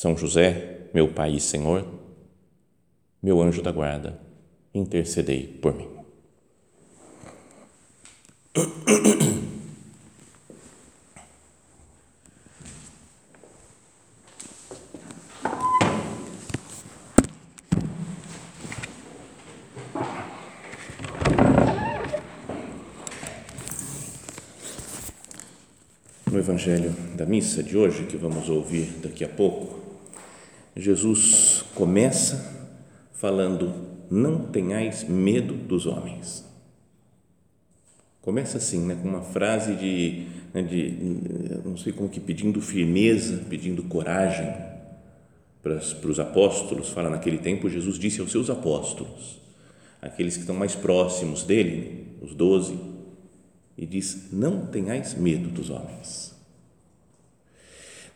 são José, meu Pai e Senhor, meu anjo da guarda, intercedei por mim. No Evangelho da missa de hoje, que vamos ouvir daqui a pouco, Jesus começa falando: Não tenhais medo dos homens. Começa assim, né, com uma frase de, né, de, não sei como que, pedindo firmeza, pedindo coragem para, para os apóstolos. Fala, naquele tempo, Jesus disse aos seus apóstolos, aqueles que estão mais próximos dele, os doze, e diz: Não tenhais medo dos homens.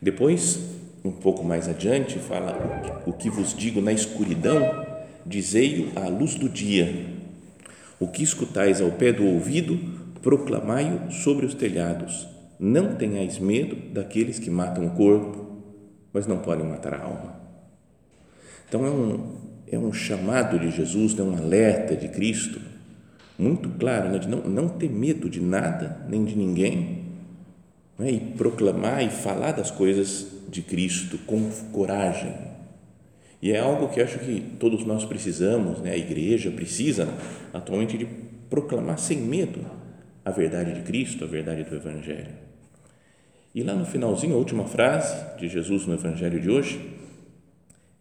Depois, um pouco mais adiante, fala: O que vos digo na escuridão, dizei-o à luz do dia. O que escutais ao pé do ouvido, proclamai-o sobre os telhados. Não tenhais medo daqueles que matam o corpo, mas não podem matar a alma. Então é um, é um chamado de Jesus, é um alerta de Cristo, muito claro, né, de não, não ter medo de nada nem de ninguém, né, e proclamar e falar das coisas de Cristo com coragem. E é algo que acho que todos nós precisamos, né? a igreja precisa atualmente de proclamar sem medo a verdade de Cristo, a verdade do Evangelho. E lá no finalzinho, a última frase de Jesus no Evangelho de hoje,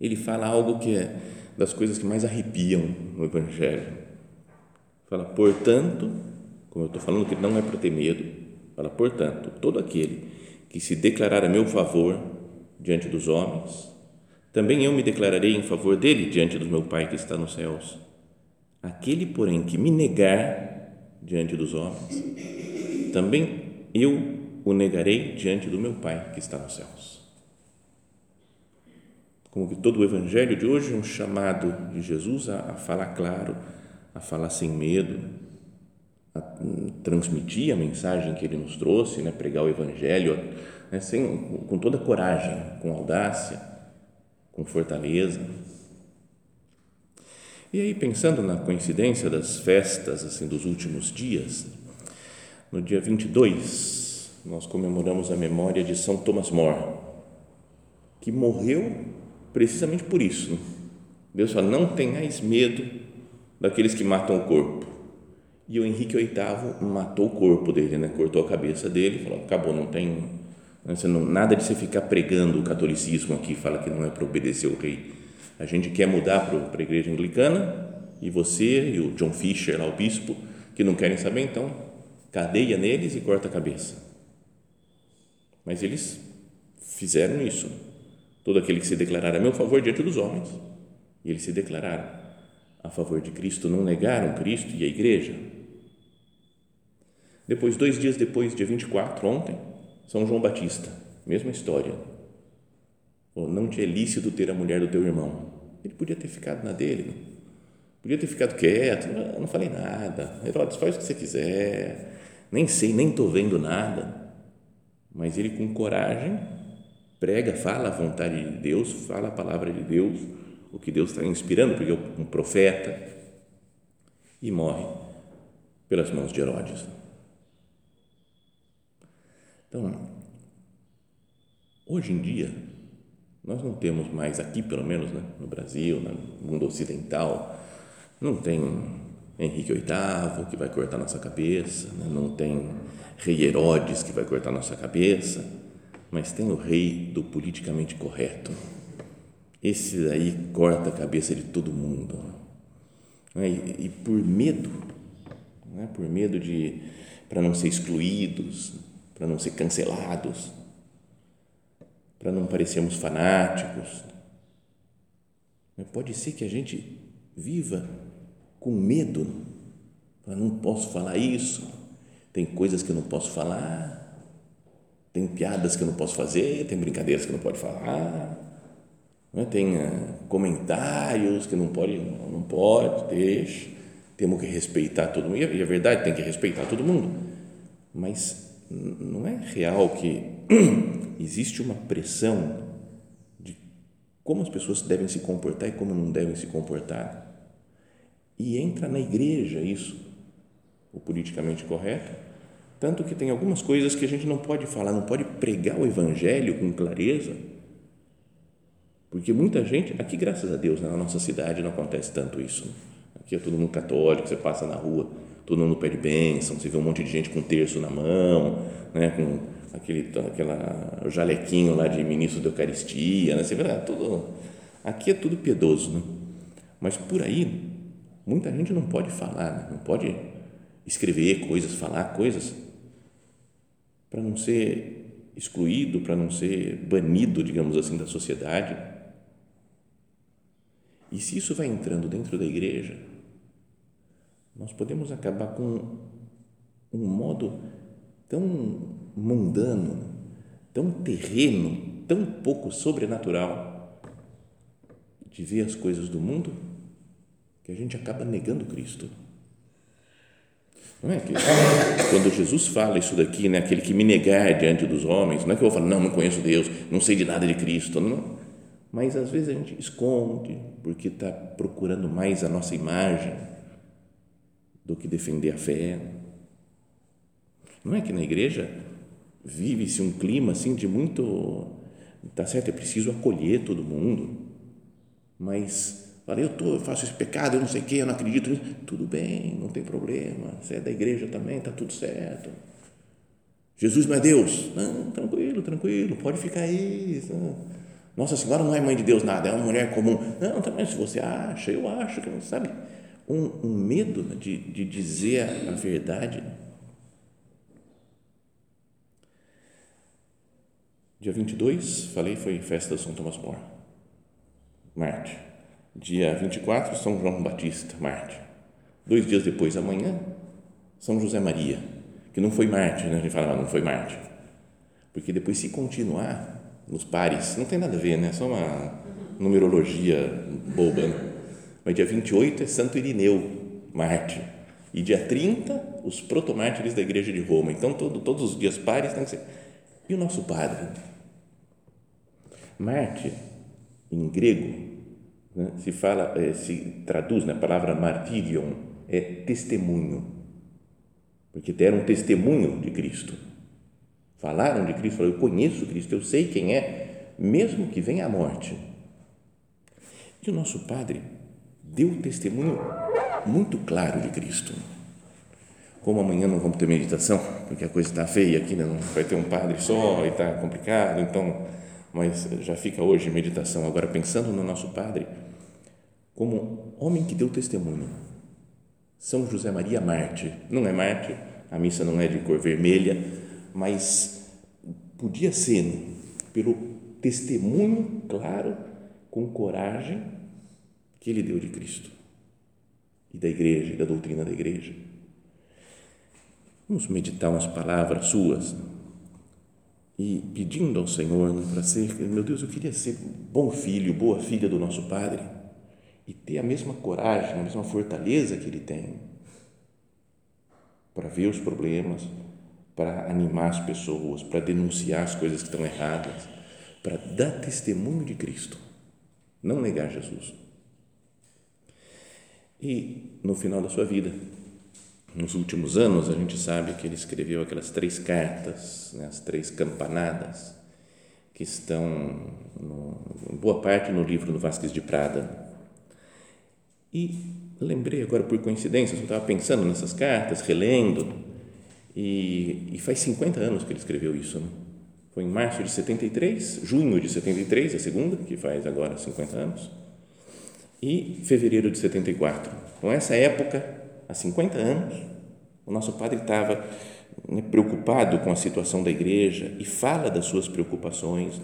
ele fala algo que é das coisas que mais arrepiam no Evangelho. Fala, portanto, como eu estou falando que não é para ter medo, fala, portanto, todo aquele que se declarar a meu favor diante dos homens, também eu me declararei em favor dele diante do meu Pai que está nos céus. Aquele, porém, que me negar diante dos homens, também eu o negarei diante do meu Pai que está nos céus. Como que todo o Evangelho de hoje é um chamado de Jesus a, a falar claro, a falar sem medo, a transmitir a mensagem que ele nos trouxe, né, pregar o Evangelho, né, sem, com toda coragem, com audácia, com fortaleza. E aí, pensando na coincidência das festas assim dos últimos dias, no dia 22, nós comemoramos a memória de São Thomas More, que morreu precisamente por isso. Deus fala: não tenhais medo daqueles que matam o corpo. E o Henrique VIII matou o corpo dele, né? cortou a cabeça dele, falou: acabou, não tem você não, nada de você ficar pregando o catolicismo aqui, fala que não é para obedecer o rei. A gente quer mudar para a igreja anglicana e você e o John Fisher, lá, o bispo, que não querem saber, então cadeia neles e corta a cabeça. Mas eles fizeram isso. Todo aquele que se declarar a meu favor diante dos homens, e eles se declararam a favor de Cristo, não negaram Cristo e a igreja. Depois, dois dias depois, dia 24, ontem, são João Batista, mesma história. não te é lícito ter a mulher do teu irmão. Ele podia ter ficado na dele, podia ter ficado quieto, não, não falei nada. Herodes, faz o que você quiser, nem sei, nem estou vendo nada. Mas ele, com coragem, prega, fala a vontade de Deus, fala a palavra de Deus, o que Deus está inspirando, porque é um profeta, e morre pelas mãos de Herodes. Então, hoje em dia, nós não temos mais aqui, pelo menos né, no Brasil, no mundo ocidental, não tem Henrique VIII que vai cortar nossa cabeça, né, não tem rei Herodes que vai cortar nossa cabeça, mas tem o rei do politicamente correto. Esse daí corta a cabeça de todo mundo. Né, e, e por medo, né, por medo de para não ser excluídos, para não ser cancelados, para não parecermos fanáticos. Mas pode ser que a gente viva com medo. Eu não posso falar isso. Tem coisas que eu não posso falar. Tem piadas que eu não posso fazer. Tem brincadeiras que eu não pode falar. Né? Tem uh, comentários que não pode, não, não pode, deixa. Temos que respeitar todo mundo. E é verdade, tem que respeitar todo mundo. Mas não é real que existe uma pressão de como as pessoas devem se comportar e como não devem se comportar. E entra na igreja isso, o politicamente correto. Tanto que tem algumas coisas que a gente não pode falar, não pode pregar o evangelho com clareza. Porque muita gente, aqui graças a Deus, na nossa cidade não acontece tanto isso. Aqui é todo mundo católico, você passa na rua, todo mundo pede bênção, você vê um monte de gente com terço na mão, né, com aquele aquela jalequinho lá de ministro da Eucaristia, né, você vê, ah, tudo, aqui é tudo piedoso, né? mas por aí muita gente não pode falar, né? não pode escrever coisas, falar coisas para não ser excluído, para não ser banido, digamos assim, da sociedade. E se isso vai entrando dentro da igreja, nós podemos acabar com um modo tão mundano, tão terreno, tão pouco sobrenatural de ver as coisas do mundo que a gente acaba negando Cristo. Não é que quando Jesus fala isso daqui, né, aquele que me negar diante dos homens, não é que eu vou falar, não, não conheço Deus, não sei de nada de Cristo, não. Mas às vezes a gente esconde porque está procurando mais a nossa imagem do que defender a fé. Não é que na igreja vive-se um clima assim de muito, tá certo, é preciso acolher todo mundo, mas Falei, eu, tô, eu faço esse pecado, eu não sei o que, eu não acredito nisso. Tudo bem, não tem problema. Você é da igreja também, está tudo certo. Jesus não é Deus. Não, tranquilo, tranquilo, pode ficar aí. Nossa Senhora não é mãe de Deus nada, é uma mulher comum. Não, também se você acha, eu acho, que sabe? Um, um medo de, de dizer a, a verdade. Dia 22, falei, foi festa de São Tomás More. Marte dia 24, São João Batista, Marte. Dois dias depois, amanhã, São José Maria, que não foi Marte, né? a gente fala, ah, não foi Marte. Porque depois, se continuar nos pares, não tem nada a ver, né? Só uma numerologia boba. Né? Mas dia 28 é Santo Irineu, Marte. E dia 30, os protomártires da Igreja de Roma. Então, todo, todos os dias pares tem que ser. E o nosso padre? Marte, em grego, né? se fala, eh, se traduz na palavra martirion, é testemunho, porque deram testemunho de Cristo, falaram de Cristo, falaram, eu conheço Cristo, eu sei quem é, mesmo que venha a morte. E o nosso Padre deu testemunho muito claro de Cristo. Como amanhã não vamos ter meditação, porque a coisa está feia aqui, né? não vai ter um padre só e está complicado, então, mas já fica hoje meditação. Agora, pensando no nosso Padre, como homem que deu testemunho. São José Maria Marte, não é Marte, a missa não é de cor vermelha, mas podia ser pelo testemunho claro, com coragem que ele deu de Cristo e da igreja e da doutrina da igreja. Vamos meditar umas palavras suas e pedindo ao Senhor né, para ser, meu Deus, eu queria ser bom filho, boa filha do nosso Padre e ter a mesma coragem, a mesma fortaleza que ele tem para ver os problemas, para animar as pessoas, para denunciar as coisas que estão erradas, para dar testemunho de Cristo, não negar Jesus. E no final da sua vida, nos últimos anos, a gente sabe que ele escreveu aquelas três cartas, né, as três campanadas, que estão, no, boa parte, no livro do Vasquez de Prada, e lembrei agora por coincidência, eu estava pensando nessas cartas, relendo, e, e, faz 50 anos que ele escreveu isso. Né? Foi em março de 73, junho de 73, a segunda, que faz agora 50 anos, e fevereiro de 74. Com essa época, há 50 anos, o nosso padre estava né, preocupado com a situação da igreja e fala das suas preocupações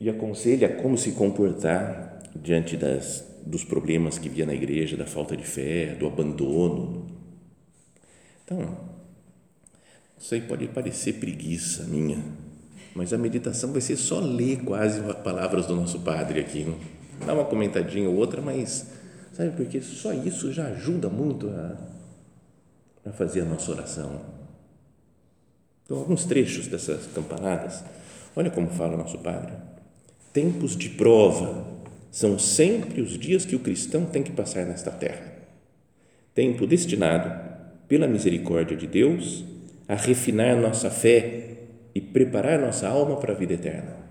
e aconselha como se comportar diante das, dos problemas que via na igreja, da falta de fé, do abandono. Então, não sei, pode parecer preguiça minha, mas a meditação vai ser só ler quase as palavras do nosso Padre aqui. Não? Dá uma comentadinha ou outra, mas sabe porque só isso já ajuda muito a, a fazer a nossa oração. Então, alguns trechos dessas campanadas, olha como fala o nosso Padre. Tempos de prova são sempre os dias que o cristão tem que passar nesta terra. Tempo destinado, pela misericórdia de Deus, a refinar nossa fé e preparar nossa alma para a vida eterna.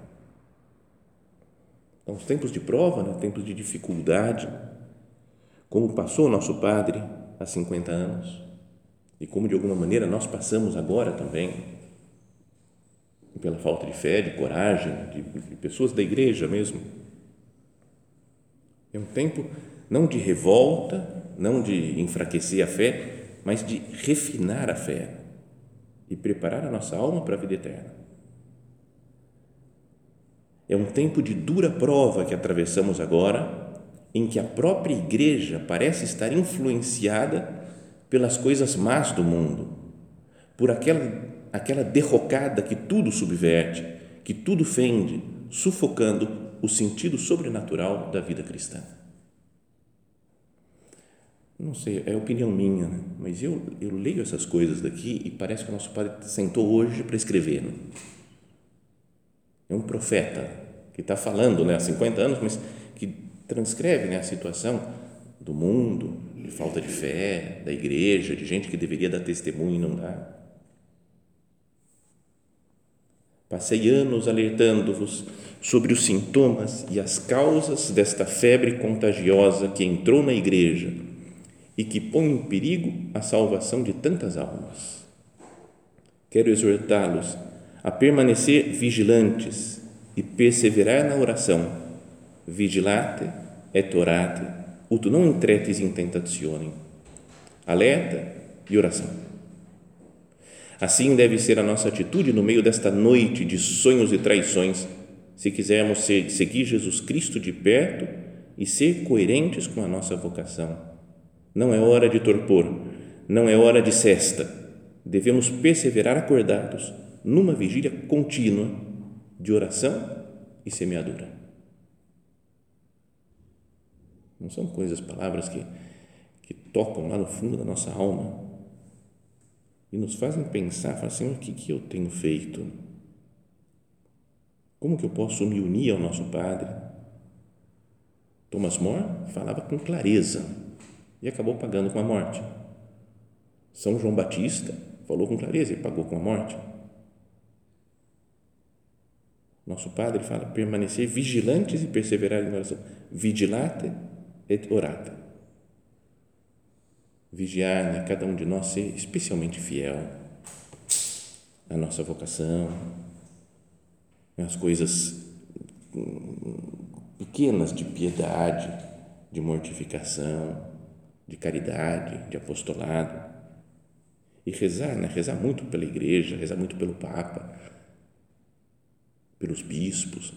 Então, os tempos de prova, né, tempos de dificuldade, como passou o nosso Padre há 50 anos e como de alguma maneira nós passamos agora também, pela falta de fé, de coragem, de, de pessoas da igreja mesmo. É um tempo não de revolta, não de enfraquecer a fé, mas de refinar a fé e preparar a nossa alma para a vida eterna. É um tempo de dura prova que atravessamos agora, em que a própria igreja parece estar influenciada pelas coisas más do mundo, por aquela, aquela derrocada que tudo subverte, que tudo fende, sufocando o sentido sobrenatural da vida cristã não sei, é opinião minha, né? mas eu, eu leio essas coisas daqui e parece que o nosso padre sentou hoje para escrever. Né? É um profeta que está falando né, há 50 anos, mas que transcreve né, a situação do mundo, de falta de fé, da igreja, de gente que deveria dar testemunho e não dá. Passei anos alertando-vos sobre os sintomas e as causas desta febre contagiosa que entrou na igreja e que põe em perigo a salvação de tantas almas. Quero exortá-los a permanecer vigilantes e perseverar na oração. Vigilate et orate, ut non entretes in tentazione. Alerta e oração. Assim deve ser a nossa atitude no meio desta noite de sonhos e traições, se quisermos ser, seguir Jesus Cristo de perto e ser coerentes com a nossa vocação não é hora de torpor, não é hora de cesta. Devemos perseverar acordados numa vigília contínua de oração e semeadura. Não são coisas, palavras que, que tocam lá no fundo da nossa alma e nos fazem pensar, falar assim, o que, que eu tenho feito? Como que eu posso me unir ao nosso Padre? Thomas More falava com clareza e acabou pagando com a morte. São João Batista falou com clareza e pagou com a morte. Nosso Padre fala permanecer vigilantes e perseverar em oração. Vigilate et orate. Vigiar, né? cada um de nós ser especialmente fiel à nossa vocação, às coisas hum, pequenas de piedade, de mortificação, de caridade, de apostolado. E rezar, né? rezar muito pela igreja, rezar muito pelo Papa, pelos bispos.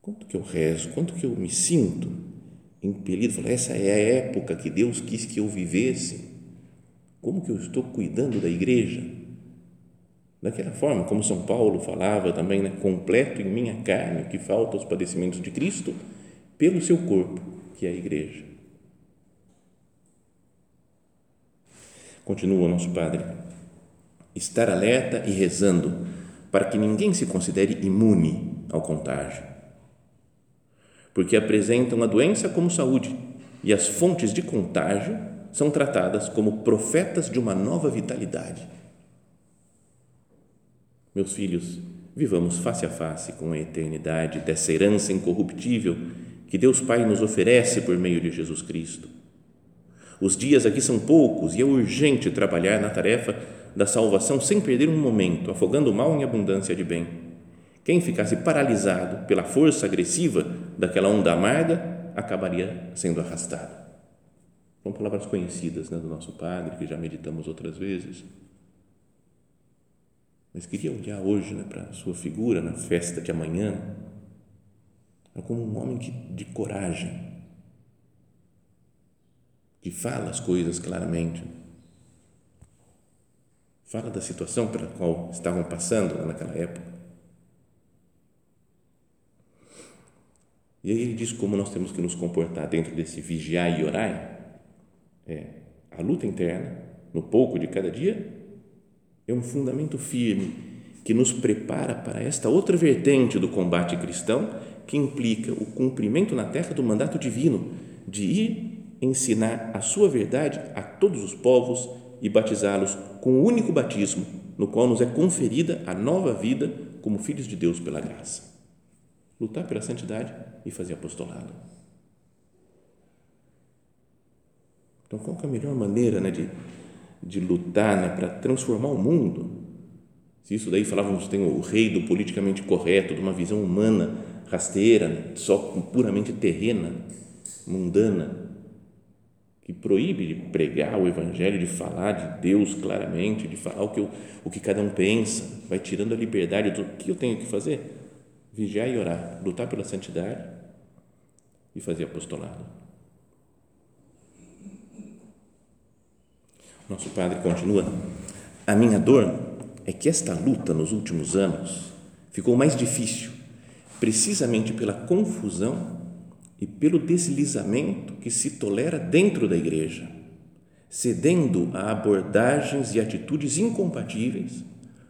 Quanto que eu rezo, quanto que eu me sinto impelido, falar, essa é a época que Deus quis que eu vivesse. Como que eu estou cuidando da igreja? Daquela forma, como São Paulo falava também, né? completo em minha carne o que falta aos padecimentos de Cristo pelo seu corpo que é a igreja. Continua o nosso Padre. Estar alerta e rezando para que ninguém se considere imune ao contágio. Porque apresentam a doença como saúde e as fontes de contágio são tratadas como profetas de uma nova vitalidade. Meus filhos, vivamos face a face com a eternidade dessa herança incorruptível que Deus Pai nos oferece por meio de Jesus Cristo. Os dias aqui são poucos e é urgente trabalhar na tarefa da salvação sem perder um momento, afogando o mal em abundância de bem. Quem ficasse paralisado pela força agressiva daquela onda amarga acabaria sendo arrastado. São palavras conhecidas né, do nosso Padre, que já meditamos outras vezes. Mas queria olhar hoje né, para a sua figura na festa de amanhã como um homem que, de coragem, que fala as coisas claramente, fala da situação pela qual estavam passando naquela época. E aí ele diz como nós temos que nos comportar dentro desse vigiar e orar. É, a luta interna, no pouco de cada dia, é um fundamento firme que nos prepara para esta outra vertente do combate cristão, que implica o cumprimento na terra do mandato divino de ir ensinar a sua verdade a todos os povos e batizá-los com o único batismo, no qual nos é conferida a nova vida como filhos de Deus pela graça. Lutar pela santidade e fazer apostolado. Então, qual é a melhor maneira né, de, de lutar né, para transformar o mundo? Se isso daí falávamos, tem o rei do politicamente correto, de uma visão humana rasteira, só puramente terrena, mundana, que proíbe de pregar o Evangelho, de falar de Deus claramente, de falar o que, eu, o que cada um pensa, vai tirando a liberdade do que eu tenho que fazer. Vigiar e orar, lutar pela santidade e fazer apostolado. Nosso Padre continua: A minha dor é que esta luta nos últimos anos ficou mais difícil, precisamente pela confusão e pelo deslizamento que se tolera dentro da igreja, cedendo a abordagens e atitudes incompatíveis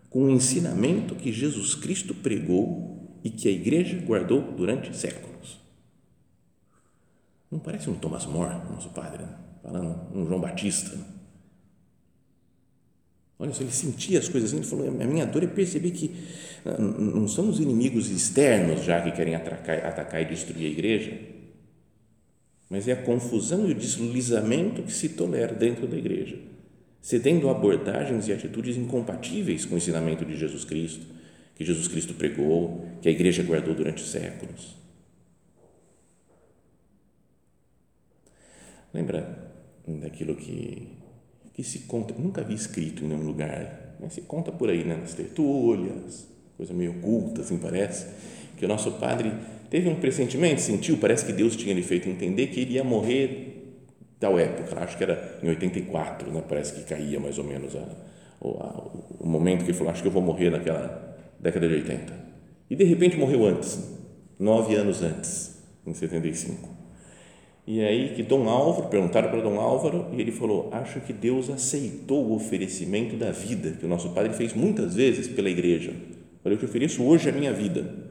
com o ensinamento que Jesus Cristo pregou e que a igreja guardou durante séculos. Não parece um Thomas More, nosso padre, né? falando, um João Batista. Olha, ele sentia as coisas assim, ele falou, a minha dor é perceber que ah, não são os inimigos externos já que querem atacar, atacar e destruir a igreja, mas é a confusão e o deslizamento que se tolera dentro da igreja, cedendo abordagens e atitudes incompatíveis com o ensinamento de Jesus Cristo, que Jesus Cristo pregou, que a igreja guardou durante séculos. Lembra daquilo que, que se conta, nunca vi escrito em nenhum lugar, mas se conta por aí, né, nas tertúlias, coisa meio oculta, assim parece, que o nosso padre teve um pressentimento, sentiu, parece que Deus tinha lhe feito entender que iria morrer tal época, acho que era em 84, né? parece que caía mais ou menos a, a, o momento que ele falou, acho que eu vou morrer naquela década de 80. E de repente morreu antes, nove anos antes, em 75. E aí que Dom Álvaro, perguntaram para Dom Álvaro, e ele falou, acho que Deus aceitou o oferecimento da vida, que o nosso Padre fez muitas vezes pela igreja. Eu te ofereço hoje a minha vida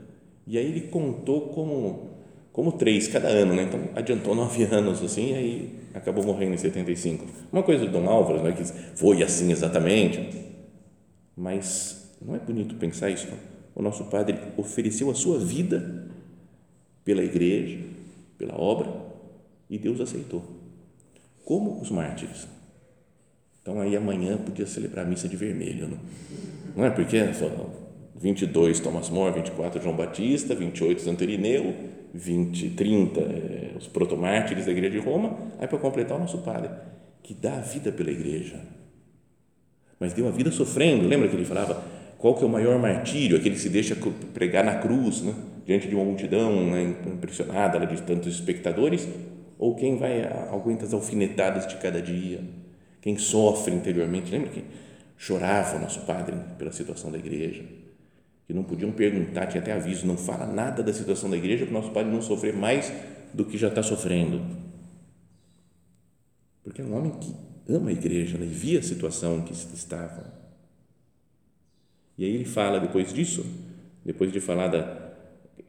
e aí ele contou como, como três cada ano, né? Então adiantou nove anos assim, e aí acabou morrendo em 75. Uma coisa do Dom Álvaro, não é que foi assim exatamente, mas não é bonito pensar isso. O nosso padre ofereceu a sua vida pela igreja, pela obra, e Deus aceitou. Como os mártires. Então aí amanhã podia celebrar a missa de vermelho, não, não é? Porque só 22 Thomas More, 24 João Batista, 28 Santo Irineu, 20, 30 eh, os protomártires da igreja de Roma, aí para completar o nosso padre, que dá a vida pela igreja. Mas deu a vida sofrendo, lembra que ele falava qual que é o maior martírio? Aquele que se deixa pregar na cruz, né? diante de uma multidão né? impressionada de tantos espectadores, ou quem vai aguenta as alfinetadas de cada dia, quem sofre interiormente. Lembra que chorava o nosso padre pela situação da igreja? Que não podiam perguntar, tinha até aviso, não fala nada da situação da igreja para o nosso pai não sofrer mais do que já está sofrendo. Porque é um homem que ama a igreja né, e via a situação que estava. E aí ele fala depois disso, depois de falar da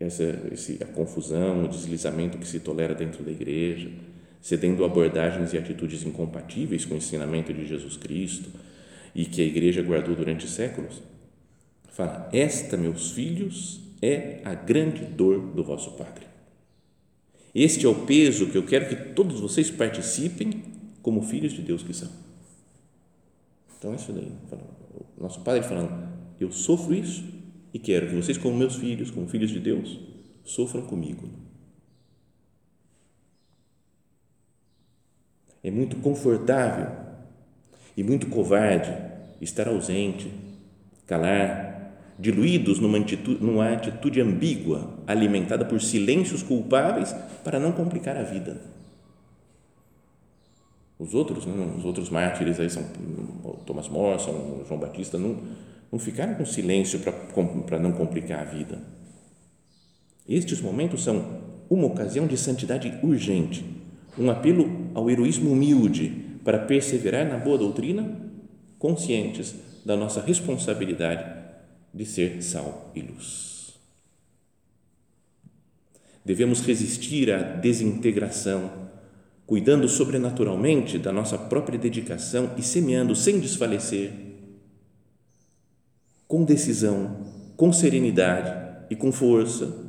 essa, esse, a confusão, o deslizamento que se tolera dentro da igreja, cedendo abordagens e atitudes incompatíveis com o ensinamento de Jesus Cristo e que a igreja guardou durante séculos, Fala, esta, meus filhos, é a grande dor do vosso Padre. Este é o peso que eu quero que todos vocês participem como filhos de Deus que são. Então, é isso daí. Nosso Padre falando, eu sofro isso e quero que vocês, como meus filhos, como filhos de Deus, sofram comigo. É muito confortável e muito covarde estar ausente calar, diluídos numa atitude, numa atitude ambígua, alimentada por silêncios culpáveis para não complicar a vida. Os outros, né, os outros mártires aí são Thomas Morrison, João Batista, não, não ficaram com silêncio para não complicar a vida. Estes momentos são uma ocasião de santidade urgente, um apelo ao heroísmo humilde para perseverar na boa doutrina, conscientes da nossa responsabilidade de ser sal e luz. Devemos resistir à desintegração, cuidando sobrenaturalmente da nossa própria dedicação e semeando sem desfalecer, com decisão, com serenidade e com força,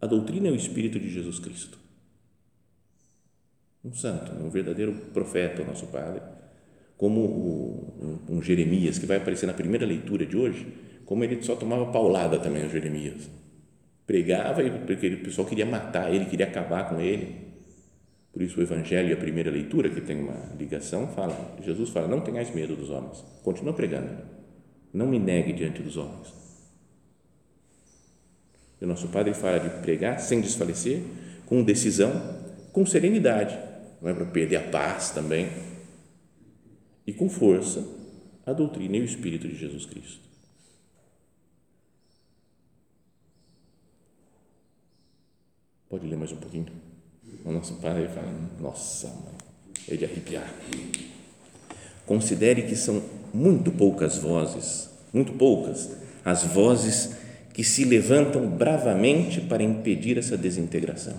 a doutrina e o Espírito de Jesus Cristo. Um santo, um verdadeiro profeta, o nosso Padre, como um Jeremias, que vai aparecer na primeira leitura de hoje, como ele só tomava paulada também, o Jeremias. Pregava porque o pessoal queria matar ele, queria acabar com ele. Por isso o Evangelho, a primeira leitura, que tem uma ligação, fala, Jesus fala, não tenhais medo dos homens, continua pregando, não me negue diante dos homens. E o nosso Padre fala de pregar sem desfalecer, com decisão, com serenidade, não é para perder a paz também, e com força a doutrina e o Espírito de Jesus Cristo. Pode ler mais um pouquinho? O nosso Padre fala, nossa, mãe, ele arrepiar. Considere que são muito poucas vozes, muito poucas, as vozes que se levantam bravamente para impedir essa desintegração.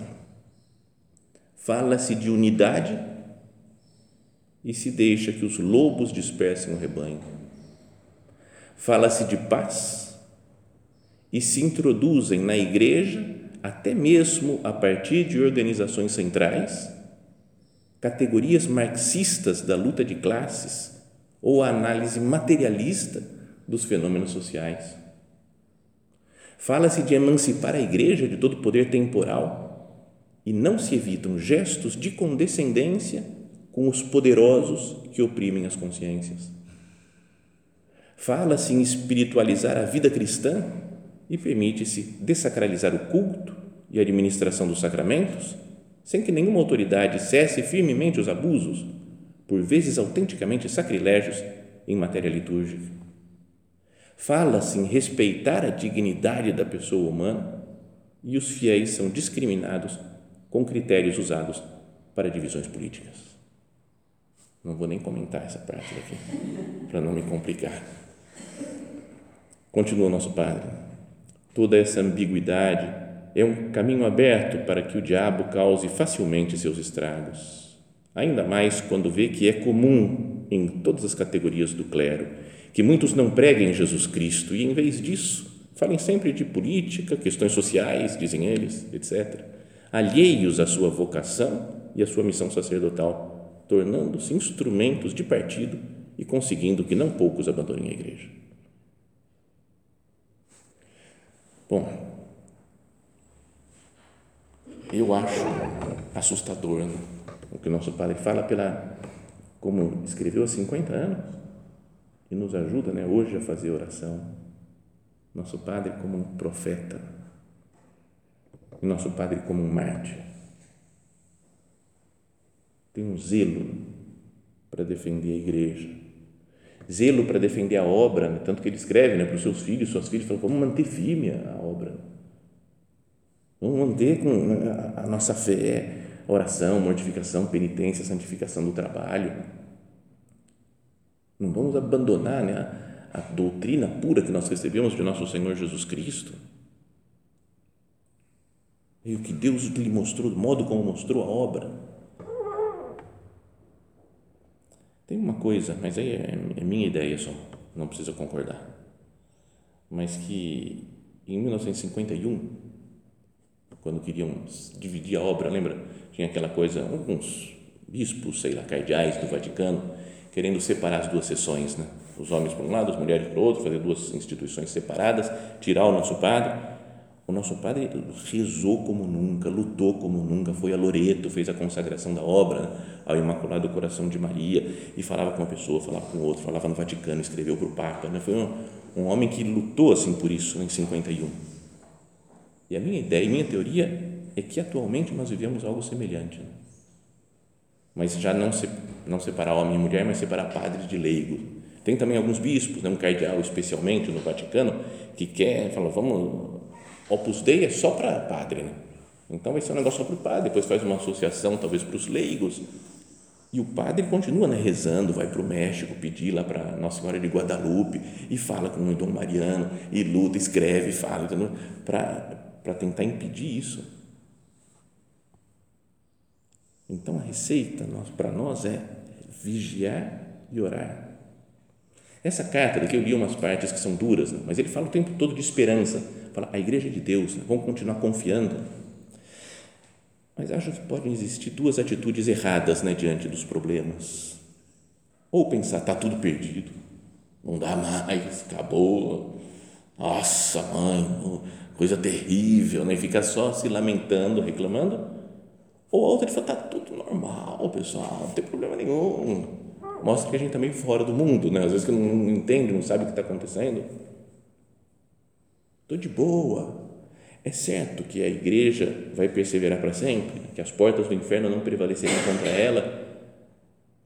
Fala-se de unidade e se deixa que os lobos dispersem o rebanho. Fala-se de paz e se introduzem na igreja, até mesmo a partir de organizações centrais, categorias marxistas da luta de classes ou a análise materialista dos fenômenos sociais. Fala-se de emancipar a igreja de todo poder temporal e não se evitam gestos de condescendência com os poderosos que oprimem as consciências. Fala-se em espiritualizar a vida cristã e permite-se desacralizar o culto e a administração dos sacramentos, sem que nenhuma autoridade cesse firmemente os abusos, por vezes autenticamente sacrilégios, em matéria litúrgica. Fala-se em respeitar a dignidade da pessoa humana e os fiéis são discriminados com critérios usados para divisões políticas. Não vou nem comentar essa parte daqui, para não me complicar. Continua o nosso Padre. Toda essa ambiguidade é um caminho aberto para que o diabo cause facilmente seus estragos. Ainda mais quando vê que é comum em todas as categorias do clero que muitos não preguem Jesus Cristo e, em vez disso, falem sempre de política, questões sociais, dizem eles, etc., alheios à sua vocação e à sua missão sacerdotal, tornando-se instrumentos de partido e conseguindo que não poucos abandonem a igreja. Bom, eu acho assustador né? o que o nosso padre fala pela como escreveu há 50 anos e nos ajuda né, hoje a fazer oração. Nosso Padre como um profeta, e nosso Padre como um mártir. Tem um zelo para defender a igreja, zelo para defender a obra, né? tanto que ele escreve né, para os seus filhos, suas filhas, fala, vamos manter firme a obra, vamos manter com né, a nossa fé, oração, mortificação, penitência, santificação do trabalho não vamos abandonar né, a, a doutrina pura que nós recebemos de nosso Senhor Jesus Cristo. E o que Deus lhe mostrou, do modo como mostrou a obra. Tem uma coisa, mas aí é, é minha ideia só, não precisa concordar. Mas que em 1951, quando queriam dividir a obra, lembra? Tinha aquela coisa, alguns bispos, sei lá, cardeais do Vaticano, querendo separar as duas sessões, né? os homens para um lado, as mulheres o outro, fazer duas instituições separadas, tirar o nosso padre. O nosso padre rezou como nunca, lutou como nunca, foi a Loreto, fez a consagração da obra ao Imaculado Coração de Maria e falava com uma pessoa, falava com outra, falava no Vaticano, escreveu para o Papa. Né? Foi um, um homem que lutou assim por isso em 51. E a minha ideia, a minha teoria é que atualmente nós vivemos algo semelhante. Né? Mas já não, se, não separar homem e mulher, mas separar padres de leigo. Tem também alguns bispos, né? um cardeal especialmente no Vaticano, que quer, fala, vamos Opus Dei é só para padre, né? Então vai ser um negócio só para o padre, depois faz uma associação talvez para os leigos. E o padre continua né, rezando, vai para o México pedir lá para Nossa Senhora de Guadalupe e fala com o Dom Mariano e luta, escreve, fala, para tentar impedir isso. Então a receita para nós é vigiar e orar. Essa carta daqui eu li umas partes que são duras, né? mas ele fala o tempo todo de esperança A igreja de Deus, né? vamos continuar confiando. Mas acho que podem existir duas atitudes erradas né, diante dos problemas. Ou pensar, está tudo perdido, não dá mais, acabou, nossa mãe, coisa terrível, né? ficar só se lamentando, reclamando. Ou a outra de falar, está tudo normal, pessoal, não tem problema nenhum. Mostra que a gente está meio fora do mundo, né? às vezes que não entende, não sabe o que está acontecendo Estou de boa. É certo que a igreja vai perseverar para sempre, que as portas do inferno não prevalecerão contra ela,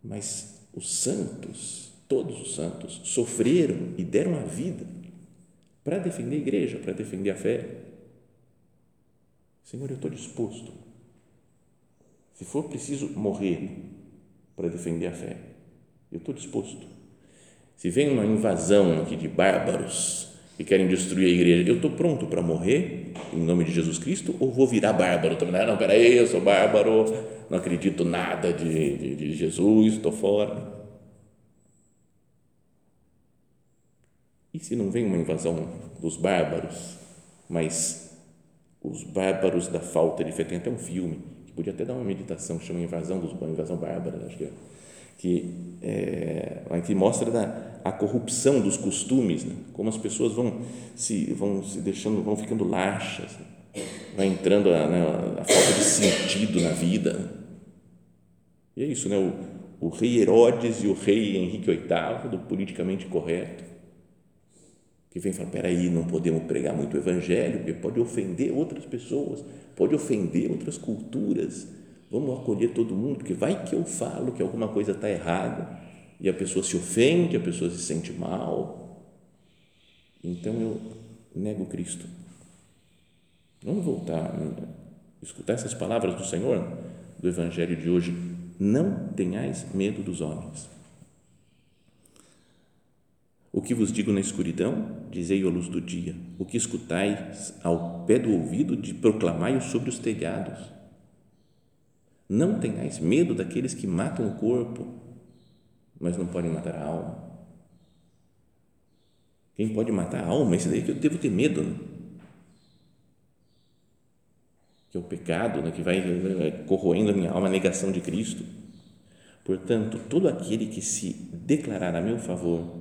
mas os santos, todos os santos, sofreram e deram a vida para defender a igreja, para defender a fé. Senhor, eu estou disposto. Se for preciso morrer para defender a fé, eu estou disposto. Se vem uma invasão aqui de bárbaros que querem destruir a igreja. Eu estou pronto para morrer em nome de Jesus Cristo ou vou virar bárbaro também? Não, peraí, eu sou bárbaro, não acredito nada de, de, de Jesus, estou fora. E se não vem uma invasão dos bárbaros, mas os bárbaros da falta de fé? Tem até um filme que podia até dar uma meditação que chama Invasão dos Invasão Bárbara, acho que é que, é, que mostra da, a corrupção dos costumes, né? como as pessoas vão se, vão se deixando, vão ficando laxas, né? vai entrando a, né, a, falta de sentido na vida. Né? E é isso, né? O, o rei Herodes e o rei Henrique VIII, do politicamente correto, que vem falar, peraí, não podemos pregar muito o evangelho, porque pode ofender outras pessoas, pode ofender outras culturas, vamos acolher todo mundo, porque vai que eu falo que alguma coisa está errada e a pessoa se ofende, a pessoa se sente mal. Então eu nego Cristo. Vamos voltar, escutar essas palavras do Senhor, do Evangelho de hoje. Não tenhais medo dos homens. O que vos digo na escuridão, dizei à luz do dia. O que escutais ao pé do ouvido, de proclamai-o sobre os telhados não tenhais medo daqueles que matam o corpo, mas não podem matar a alma. Quem pode matar a alma, esse daí que eu devo ter medo. Né? Que é o pecado né? que vai corroendo a minha alma, a negação de Cristo. Portanto, todo aquele que se declarar a meu favor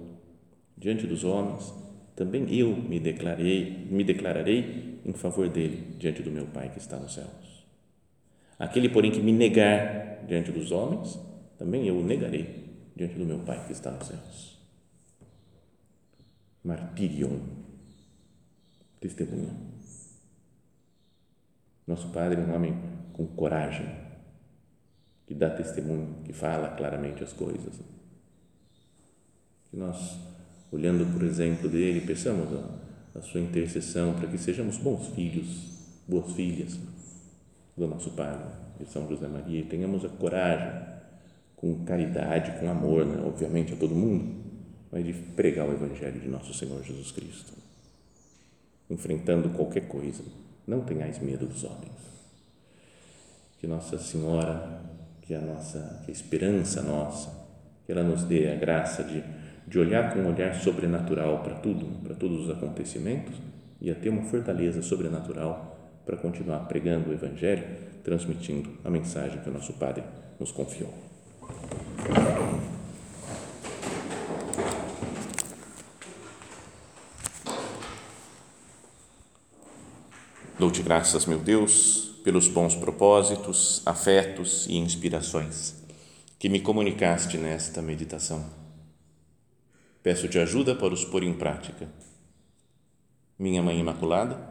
diante dos homens, também eu me declarei, me declararei em favor dele diante do meu Pai que está nos céus. Aquele, porém, que me negar diante dos homens, também eu o negarei diante do meu Pai que está nos céus. Martirion, testemunha. Nosso Padre é um homem com coragem, que dá testemunho, que fala claramente as coisas. Que nós, olhando por exemplo dele, peçamos a, a sua intercessão para que sejamos bons filhos, boas filhas do nosso Pai, de São José Maria, e tenhamos a coragem, com caridade, com amor, né? obviamente a todo mundo, mas de pregar o Evangelho de nosso Senhor Jesus Cristo, enfrentando qualquer coisa. Não tenhais medo dos homens. Que Nossa Senhora, que a nossa, que a esperança nossa, que ela nos dê a graça de, de olhar com um olhar sobrenatural para tudo, para todos os acontecimentos e a ter uma fortaleza sobrenatural para continuar pregando o Evangelho, transmitindo a mensagem que o nosso Padre nos confiou. Dou-te graças, meu Deus, pelos bons propósitos, afetos e inspirações que me comunicaste nesta meditação. Peço-te ajuda para os pôr em prática. Minha Mãe Imaculada,